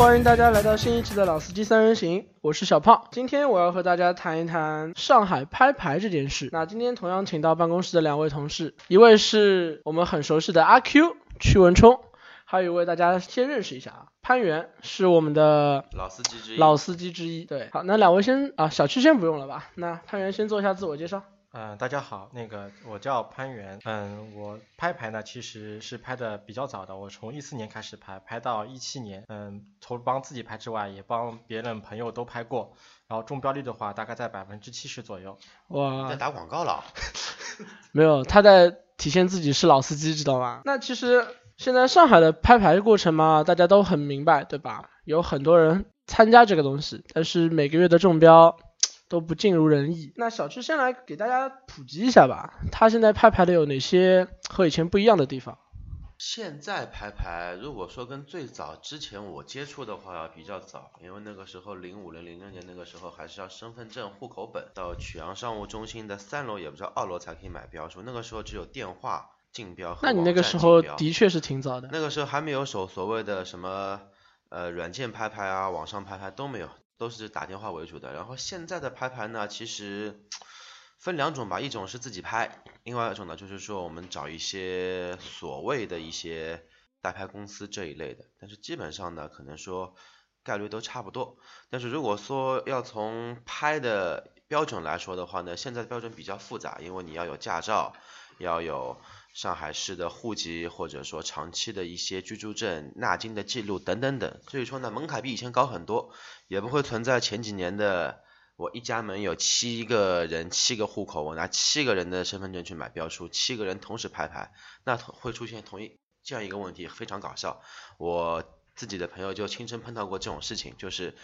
欢迎大家来到新一期的老司机三人行，我是小胖。今天我要和大家谈一谈上海拍牌这件事。那今天同样请到办公室的两位同事，一位是我们很熟悉的阿 Q 曲文冲，还有一位大家先认识一下啊，潘源是我们的老司机之一。老司机之一。对，好，那两位先啊，小区先不用了吧？那潘源先做一下自我介绍。嗯、大家好，那个我叫潘源，嗯，我拍牌呢其实是拍的比较早的，我从一四年开始拍，拍到一七年，嗯，除了帮自己拍之外，也帮别人朋友都拍过，然后中标率的话大概在百分之七十左右。哇在，打广告了，没有，他在体现自己是老司机，知道吗？那其实现在上海的拍牌过程嘛，大家都很明白，对吧？有很多人参加这个东西，但是每个月的中标都不尽如人意。那小区先来给大家普及一下吧，他现在拍牌的有哪些和以前不一样的地方？现在拍牌，如果说跟最早之前我接触的话，比较早，因为那个时候零五零零六年那个时候还是要身份证、户口本，到曲阳商务中心的三楼也不知道二楼才可以买标书，那个时候只有电话竞标和那你那个时候的确是挺早的。那个时候还没有手所谓的什么呃软件拍牌啊、网上拍牌都没有，都是打电话为主的。然后现在的拍牌呢，其实分两种吧，一种是自己拍，另外一种呢就是说我们找一些所谓的一些代拍公司这一类的，但是基本上呢，可能说概率都差不多。但是如果说要从拍的标准来说的话呢，现在的标准比较复杂，因为你要有驾照，要有上海市的户籍，或者说长期的一些居住证、纳金的记录等等等，所以说呢，门槛比以前高很多，也不会存在前几年的我一家门有七个人、七个户口，我拿七个人的身份证去买标书，七个人同时拍牌，那会出现同一这样一个问题，非常搞笑。我自己的朋友就亲身碰到过这种事情，就是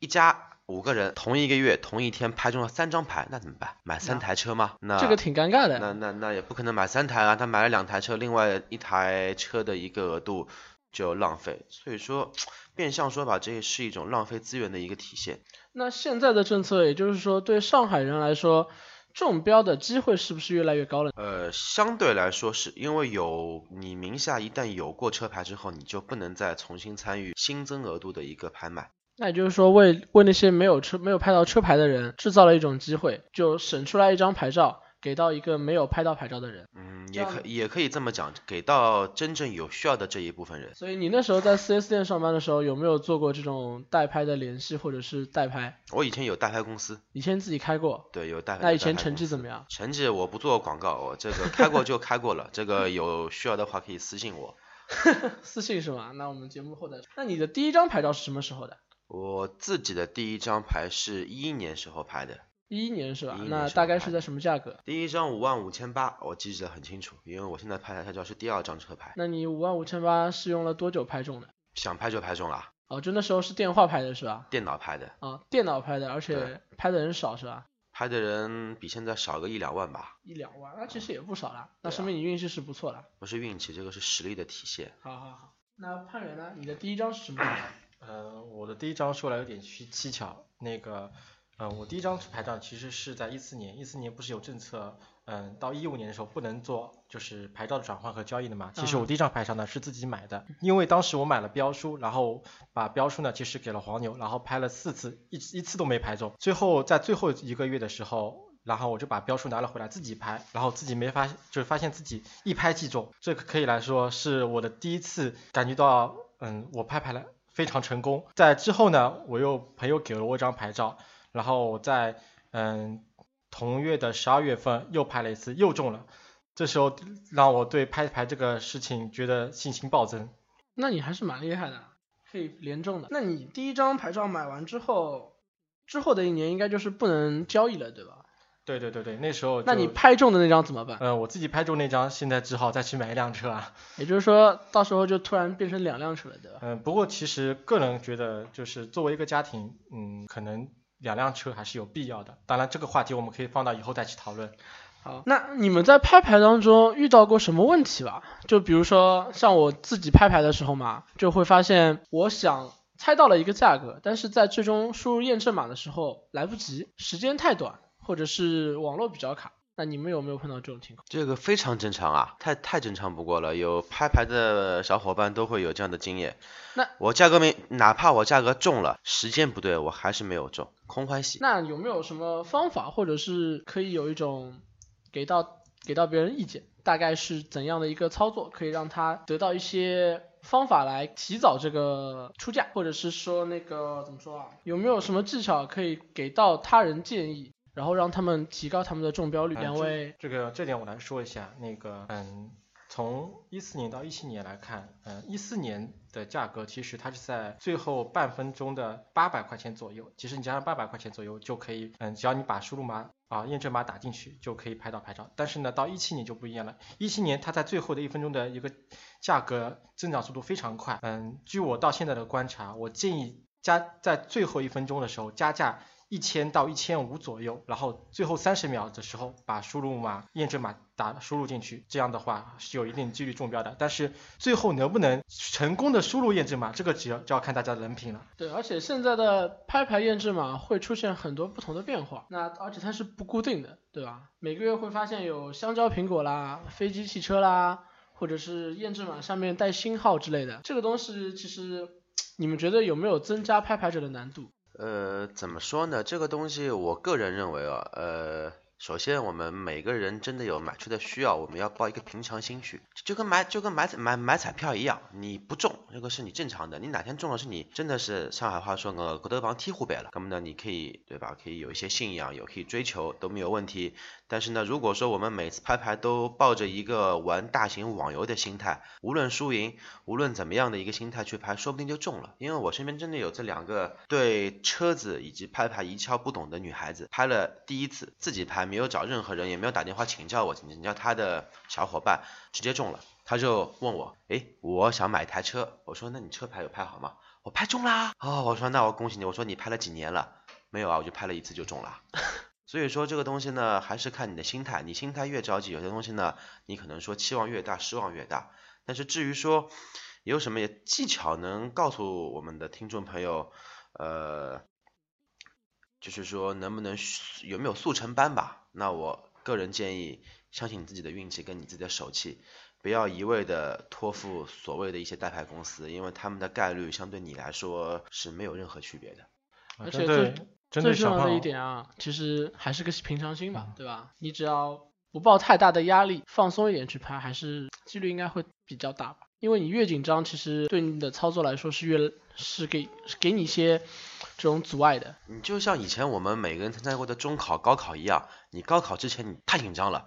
一家五个人同一个月同一天拍中了三张牌，那怎么办？买三台车吗？那这个挺尴尬的。那那那也不可能买三台啊，他买了两台车，另外一台车的一个额度就浪费，所以说变相说吧，这也是一种浪费资源的一个体现。那现在的政策，也就是说对上海人来说，中标的机会是不是越来越高了？呃，相对来说是因为有你名下一旦有过车牌之后，你就不能再重新参与新增额度的一个拍卖。那也就是说为为那些没有车没有拍到车牌的人制造了一种机会，就省出来一张牌照给到一个没有拍到牌照的人。嗯，也可也可以这么讲，给到真正有需要的这一部分人。所以你那时候在 4S 店上班的时候，有没有做过这种代拍的联系或者是代拍？我以前有代拍公司，以前自己开过，对，有代拍。那以前成绩怎么样？成绩我不做广告，我这个开过就开过了，这个有需要的话可以私信我。私信是吗？那我们节目后再说。那你的第一张牌照是什么时候的？我自己的第一张牌是一一年时候拍的，一一年是吧那大概是在什么价格？第一张五万五千八，我记得很清楚，因为我现在拍的牌照是第二张车牌，那你五万五千八是用了多久拍中的？想拍就拍中了，哦，就那时候是电话拍的是吧？电脑拍的，啊，电脑拍的，而且拍的人少是吧？拍的人比现在少个一两万吧，一两万，那其实也不少了，那说明你运气是不错的。不是运气，这个是实力的体现。好好好，那潘源呢？你的第一张是什么时候？呃，我的第一张说来有点蹊蹊跷，那个，呃，我第一张牌照其实是在一四年，一四年不是有政策，嗯、到一五年的时候不能做就是牌照的转换和交易的嘛。其实我嗯第一张牌照呢是自己买的，因为当时我买了标书，然后把标书呢其实给了黄牛，然后拍了四次，一一次都没拍中。最后在最后一个月的时候。然后我就把标书拿了回来自己拍，然后自己没发，就是发现自己一拍即中，这个可以来说是我的第一次感觉到，嗯，我拍牌了非常成功。在之后呢，我又朋友给了我一张牌照，然后我在嗯同月的十二月份又拍了一次，又中了。这时候让我对拍牌这个事情觉得信心暴增。那你还是蛮厉害的，可以连中的。那你第一张牌照买完之后，之后的一年应该就是不能交易了，对吧？对对对对，那时候那你拍中的那张怎么办？嗯、我自己拍中那张，现在只好再去买一辆车啊。也就是说，到时候就突然变成两辆车了，对吧？嗯，不过其实个人觉得，就是作为一个家庭，嗯，可能两辆车还是有必要的。当然，这个话题我们可以放到以后再去讨论。好，那你们在拍牌当中遇到过什么问题吧？就比如说像我自己拍牌的时候嘛，就会发现我想猜到了一个价格，但是在最终输入验证码的时候来不及，时间太短，或者是网络比较卡。那你们有没有碰到这种情况？这个非常正常啊，太太正常不过了。有拍牌的小伙伴都会有这样的经验。那我价格没，哪怕我价格中了，时间不对，我还是没有中，空欢喜。那有没有什么方法，或者是可以有一种给到给到别人意见，大概是怎样的一个操作，可以让他得到一些方法来提早这个出价，或者是说那个怎么说啊？有没有什么技巧可以给到他人建议？然后让他们提高他们的中标率。两位，这个这点我来说一下。那个，嗯，从一四年到一七年来看，嗯，一四年的价格其实它是在最后半分钟的八百块钱左右。其实你加上八百块钱左右就可以，嗯，只要你把输入码啊验证码打进去就可以拍到牌照。但是呢，到一七年就不一样了。一七年它在最后的一分钟的一个价格增长速度非常快。嗯，据我到现在的观察，我建议加在最后一分钟的时候加价。一千到一千五左右，然后最后三十秒的时候把输入码验证码打输入进去，这样的话是有一定几率中标的。但是最后能不能成功的输入验证码，这个只要就要看大家的人品了。对，而且现在的拍牌验证码会出现很多不同的变化，那而且它是不固定的，对吧？每个月会发现有香蕉、苹果啦、飞机、汽车啦，或者是验证码上面带星号之类的，这个东西其实你们觉得有没有增加拍牌者的难度？呃，怎么说呢？这个东西，我个人认为啊，呃。首先，我们每个人真的有买车的需要，我们要抱一个平常心去，就跟买就跟买买买彩票一样，你不中，这个是你正常的，你哪天中了，是你真的是上海话说个郭德纲踢湖北了，那么呢，你可以对吧？可以有一些信仰，有可以追求都没有问题。但是呢，如果说我们每次拍牌都抱着一个玩大型网游的心态，无论输赢，无论怎么样的一个心态去拍，说不定就中了。因为我身边真的有这两个对车子以及拍牌一窍不懂的女孩子，拍了第一次自己拍。没有找任何人，也没有打电话请教我，请教他的小伙伴，直接中了。他就问我，哎，我想买台车。我说，那你车牌有拍好吗？我拍中啦。哦，我说那我恭喜你。我说你拍了几年了？没有啊，我就拍了一次就中了。所以说这个东西呢，还是看你的心态。你心态越着急，有些东西呢，你可能说期望越大，失望越大。但是至于说有什么技巧能告诉我们的听众朋友，呃。就是说，能不能有没有速成班吧？那我个人建议，相信你自己的运气跟你自己的手气，不要一味的托付所谓的一些代牌公司，因为他们的概率相对你来说是没有任何区别的。而且最最重要的一点啊，其实还是个平常心吧，对吧？你只要不抱太大的压力，放松一点去拍，还是几率应该会比较大吧。因为你越紧张，其实对你的操作来说是越是给给你一些这种阻碍的。你就像以前我们每个人参加过的中考、高考一样，你高考之前你太紧张了，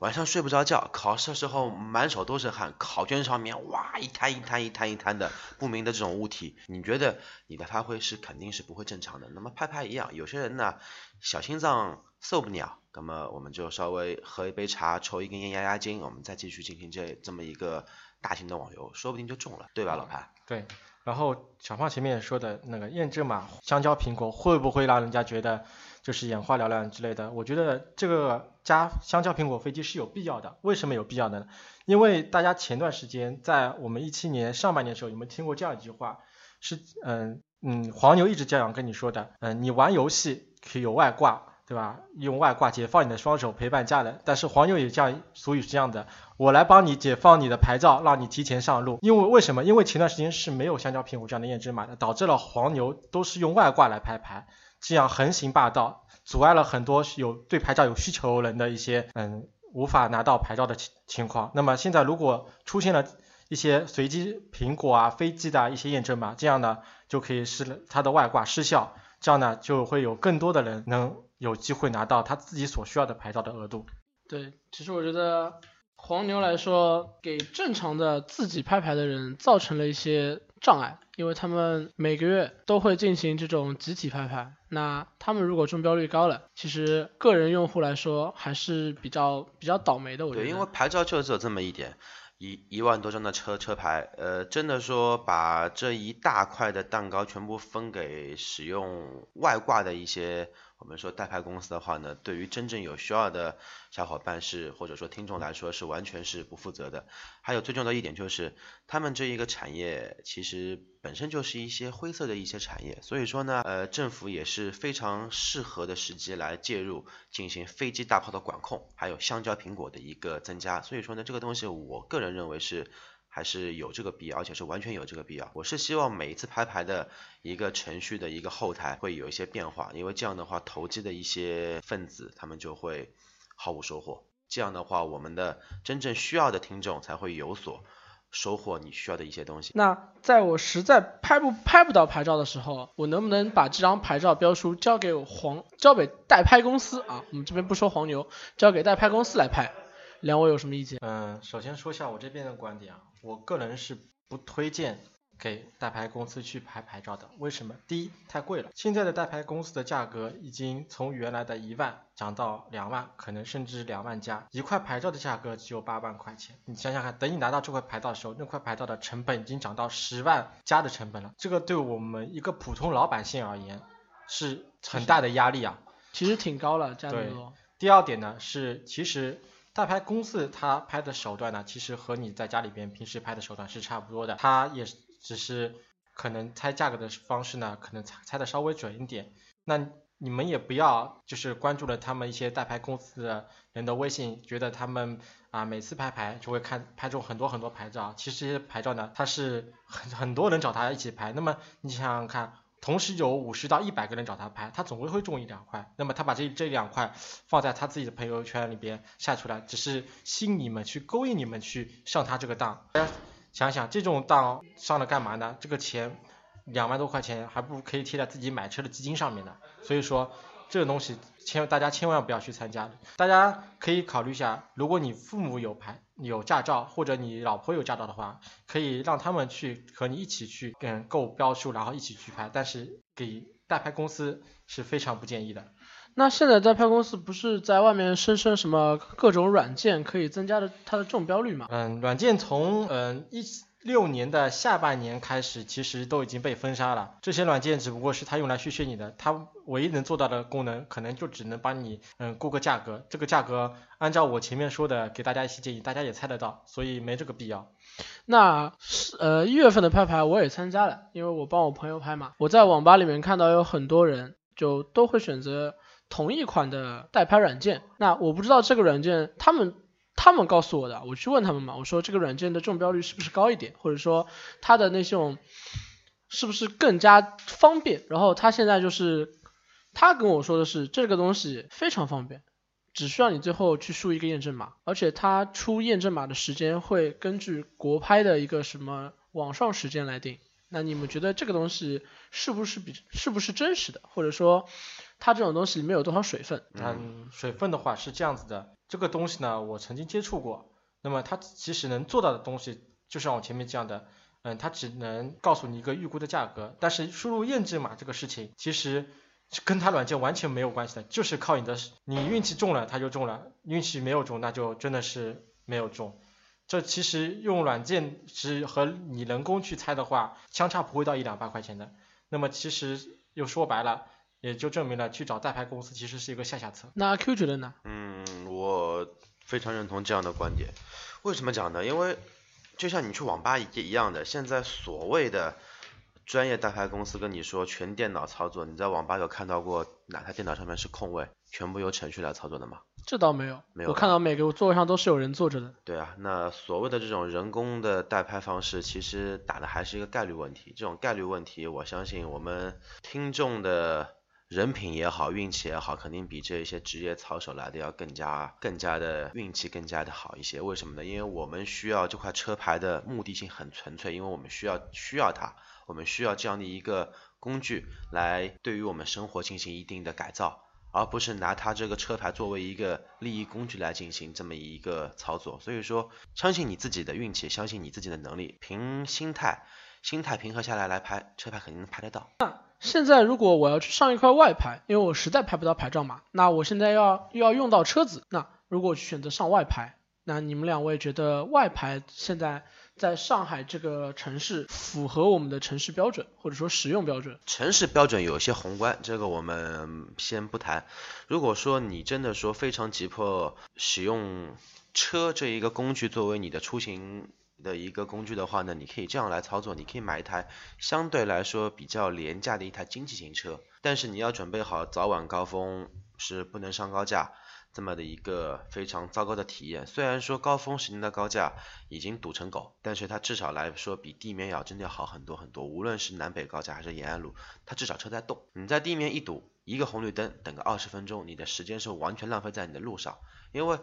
晚上睡不着觉，考试的时候满手都是汗，考卷上面哇一滩一滩一滩一滩的不明的这种物体，你觉得你的发挥是肯定是不会正常的。那么拍拍一样，有些人呢小心脏受不了，那么我们就稍微喝一杯茶，抽一根烟压压惊，我们再继续进行这这么一个。大型的网游说不定就中了，对吧，老潘？对。然后小胖前面说的那个验证码，香蕉、苹果会不会让人家觉得就是眼花缭乱之类的？我觉得这个加香蕉、苹果、飞机是有必要的。为什么有必要呢？因为大家前段时间在我们一七年上半年的时候，有没有听过这样一句话？是嗯嗯，黄牛一直这样跟你说的，嗯，你玩游戏可以有外挂。对吧？用外挂解放你的双手陪伴家人，但是黄牛也这样，俗语是这样的，我来帮你解放你的牌照，让你提前上路。因为为什么？因为前段时间是没有香蕉苹果这样的验证码的，导致了黄牛都是用外挂来拍牌，这样横行霸道，阻碍了很多有对牌照有需求人的一些嗯无法拿到牌照的情情况。那么现在如果出现了一些随机苹果啊、飞机的一些验证码，这样呢就可以使它的外挂失效，这样呢就会有更多的人能。有机会拿到他自己所需要的牌照的额度。对，其实我觉得黄牛来说，给正常的自己拍牌的人造成了一些障碍，因为他们每个月都会进行这种集体拍牌，那他们如果中标率高了，其实个人用户来说还是比较比较倒霉的。我觉得。对，因为牌照就只有这么一点。一一万多张的车车牌，呃，真的说把这一大块的蛋糕全部分给使用外挂的一些我们说代拍公司的话呢，对于真正有需要的小伙伴是或者说听众来说是完全是不负责的。还有最重要的一点就是，他们这一个产业其实本身就是一些灰色的一些产业，所以说呢，呃，政府也是非常适合的时机来介入进行飞机大炮的管控，还有香蕉苹果的一个增加。所以说呢，这个东西我个人认为是。还是有这个必要，而且是完全有这个必要。我是希望每一次拍牌的一个程序的一个后台会有一些变化，因为这样的话投机的一些分子他们就会毫无收获。这样的话，我们的真正需要的听众才会有所收获你需要的一些东西。那在我实在拍不拍不到牌照的时候，我能不能把这张牌照标书交给黄交给代拍公司啊？我们这边不说黄牛，交给代拍公司来拍。两位有什么意见？嗯，首先说一下我这边的观点啊，我个人是不推荐给代牌公司去拍牌照的。为什么？第一，太贵了。现在的代牌公司的价格已经从原来的一万涨到两万，可能甚至两万加。一块牌照的价格只有八万块钱，你想想看，等你拿到这块牌照的时候，那块牌照的成本已经涨到十万加的成本了。这个对我们一个普通老百姓而言是很大的压力啊。其实挺高了，价格。第二点呢是，其实。代拍公司他拍的手段呢，其实和你在家里边平时拍的手段是差不多的，他也只是可能猜价格的方式呢，可能猜猜的稍微准一点。那你们也不要就是关注了他们一些代拍公司的人的微信，觉得他们啊每次拍牌就会看拍中很多很多牌照，其实这些牌照呢，他是很很多人找他一起拍。那么你想想看。同时有五十到一百个人找他拍，他总归会中一两块。那么他把这这两块放在他自己的朋友圈里边晒出来，只是吸引你们去勾引你们去上他这个当。大家想想，这种当上了干嘛呢？这个钱两万多块钱，还不如可以贴在自己买车的基金上面呢。所以说。这个东西千大家千万不要去参加，大家可以考虑一下，如果你父母有牌有驾照，或者你老婆有驾照的话，可以让他们去和你一起去嗯购标书，然后一起去拍，但是给代拍公司是非常不建议的。那现在代拍公司不是在外面声称什么各种软件可以增加的它的中标率吗？嗯，软件从嗯一。六年的下半年开始，其实都已经被封杀了。这些软件只不过是它用来削削你的，它唯一能做到的功能，可能就只能帮你嗯估个价格。这个价格按照我前面说的，给大家一些建议，大家也猜得到，所以没这个必要。那是呃一月份的拍牌我也参加了，因为我帮我朋友拍嘛。我在网吧里面看到有很多人就都会选择同一款的代拍软件。那我不知道这个软件他们。他们告诉我的，我去问他们嘛，我说这个软件的中标率是不是高一点，或者说它的那种是不是更加方便？然后他现在就是他跟我说的是这个东西非常方便，只需要你最后去输一个验证码，而且它出验证码的时间会根据国拍的一个什么网上时间来定。那你们觉得这个东西是不是比是不是真实的？或者说它这种东西里面有多少水分？嗯，水分的话是这样子的。这个东西呢，我曾经接触过。那么它其实能做到的东西，就像我前面讲的，嗯，它只能告诉你一个预估的价格。但是输入验证码这个事情，其实跟它软件完全没有关系的，就是靠你的，你运气中了它就中了，运气没有中那就真的是没有中。这其实用软件是和你人工去猜的话，相差不会到一两百块钱的。那么其实又说白了。也就证明了去找代拍公司其实是一个下下策。那 Q 觉得呢？嗯，我非常认同这样的观点。为什么讲呢？因为就像你去网吧也一样的，现在所谓的专业代拍公司跟你说全电脑操作，你在网吧有看到过哪台电脑上面是空位，全部由程序来操作的吗？这倒没有，没有。我看到每个座位上都是有人坐着的。对啊，那所谓的这种人工的代拍方式，其实打的还是一个概率问题。这种概率问题，我相信我们听众的。人品也好，运气也好，肯定比这些职业操守来的要更加更加的运气更加的好一些。为什么呢？因为我们需要这块车牌的目的性很纯粹，因为我们需要需要它，我们需要这样的一个工具来对于我们生活进行一定的改造，而不是拿它这个车牌作为一个利益工具来进行这么一个操作。所以说，相信你自己的运气，相信你自己的能力，凭心态，心态平和下来来拍车牌，肯定能拍得到。现在如果我要去上一块外牌，因为我实在拍不到牌照嘛，那我现在要又要用到车子，那如果去选择上外牌，那你们两位觉得外牌现在在上海这个城市符合我们的城市标准，或者说使用标准？城市标准有些宏观，这个我们先不谈。如果说你真的说非常急迫使用车这一个工具作为你的出行的一个工具的话呢，你可以这样来操作，你可以买一台相对来说比较廉价的一台经济型车，但是你要准备好早晚高峰是不能上高架。这么的一个非常糟糕的体验。虽然说高峰时间的高架已经堵成狗，但是它至少来说比地面要真的要好很多很多。无论是南北高架还是延安路，它至少车在动。你在地面一堵，一个红绿灯等个二十分钟，你的时间是完全浪费在你的路上，因为。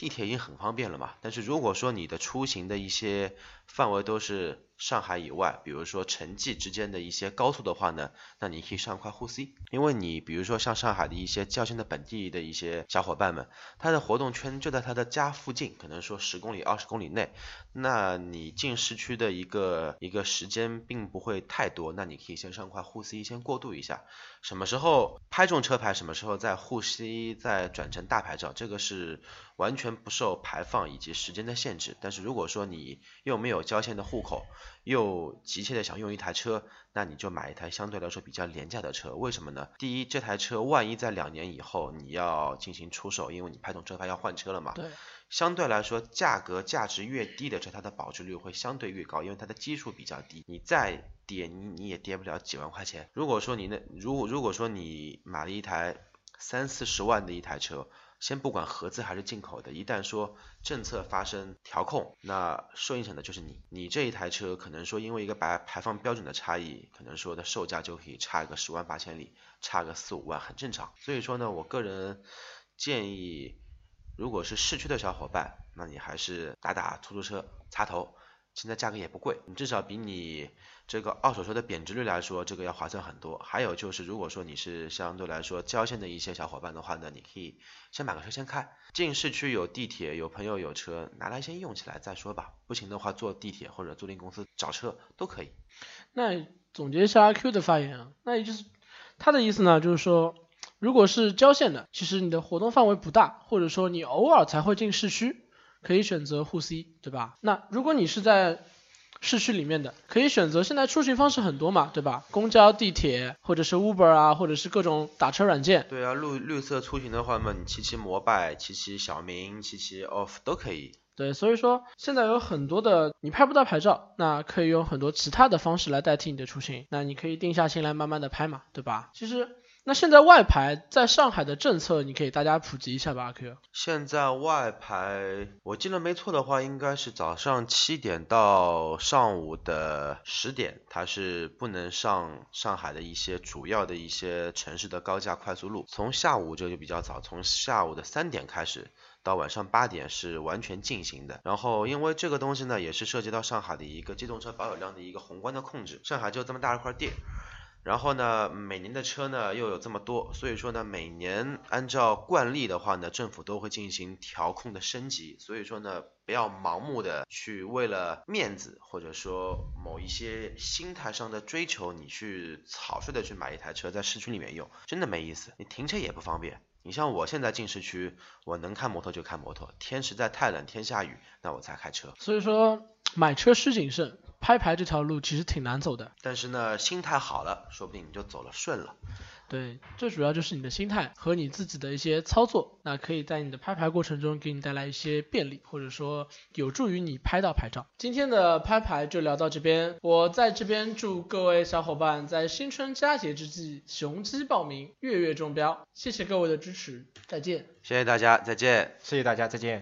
地铁已经很方便了嘛，但是如果说你的出行的一些范围都是上海以外，比如说城际之间的一些高速的话呢，那你可以上块沪 C，因为你比如说像上海的一些郊县的本地的一些小伙伴们，他的活动圈就在他的家附近，可能说十公里、二十公里内，那你进市区的一个一个时间并不会太多，那你可以先上块沪 C 先过渡一下，什么时候拍中车牌，什么时候在沪 C 再转成大牌照，这个是。完全不受排放以及时间的限制，但是如果说你又没有郊县的户口，又急切的想用一台车，那你就买一台相对来说比较廉价的车。为什么呢？第一，这台车万一在两年以后你要进行出售，因为你拍动车牌要换车了嘛。对。相对来说，价格价值越低的车，它的保值率会相对越高，因为它的基数比较低。你再跌，你你也跌不了几万块钱。如果说你那，如果如果说你买了一台三四十万的一台车。先不管合资还是进口的，一旦说政策发生调控，那受影响的就是你。你这一台车可能说因为一个排排放标准的差异，可能说的售价就可以差个十万八千里，差个四五万很正常。所以说呢，我个人建议，如果是市区的小伙伴，那你还是打打出租车插头。现在价格也不贵，你至少比你这个二手车的贬值率来说，这个要划算很多。还有就是，如果说你是相对来说郊县的一些小伙伴的话呢，你可以先买个车先开，进市区有地铁，有朋友有车，拿来先用起来再说吧。不行的话，坐地铁或者租赁公司找车都可以。那总结一下阿 Q 的发言啊，那也就是他的意思呢，就是说，如果是郊县的，其实你的活动范围不大，或者说你偶尔才会进市区。可以选择沪 C，对吧？那如果你是在市区里面的，可以选择现在出行方式很多嘛，对吧？公交、地铁，或者是 Uber 啊，或者是各种打车软件。对啊，绿绿色出行的话嘛，你骑骑摩拜，骑骑小明，骑骑 Off 都可以。对，所以说现在有很多的，你拍不到牌照，那可以用很多其他的方式来代替你的出行，那你可以定下心来慢慢的拍嘛，对吧？其实。那现在外牌在上海的政策，你可以大家普及一下吧，阿 Q。现在外牌，我记得没错的话，应该是早上七点到上午的十点，它是不能上上海的一些主要的一些城市的高架快速路。从下午这就比较早，从下午的三点开始到晚上八点是完全进行的。然后因为这个东西呢，也是涉及到上海的一个机动车保有量的一个宏观的控制。上海就这么大一块地。然后呢，每年的车呢又有这么多，所以说呢，每年按照惯例的话呢，政府都会进行调控的升级。所以说呢，不要盲目的去为了面子或者说某一些心态上的追求，你去草率的去买一台车在市区里面用，真的没意思。你停车也不方便。你像我现在进市区，我能开摩托就开摩托，天实在太冷，天下雨，那我才开车。所以说，买车需谨慎。拍牌这条路其实挺难走的，但是呢，心态好了，说不定你就走了顺了。对，最主要就是你的心态和你自己的一些操作，那可以在你的拍牌过程中给你带来一些便利，或者说有助于你拍到牌照。今天的拍牌就聊到这边，我在这边祝各位小伙伴在新春佳节之际雄鸡报名，月月中标。谢谢各位的支持，再见。谢谢大家，再见。谢谢大家，再见。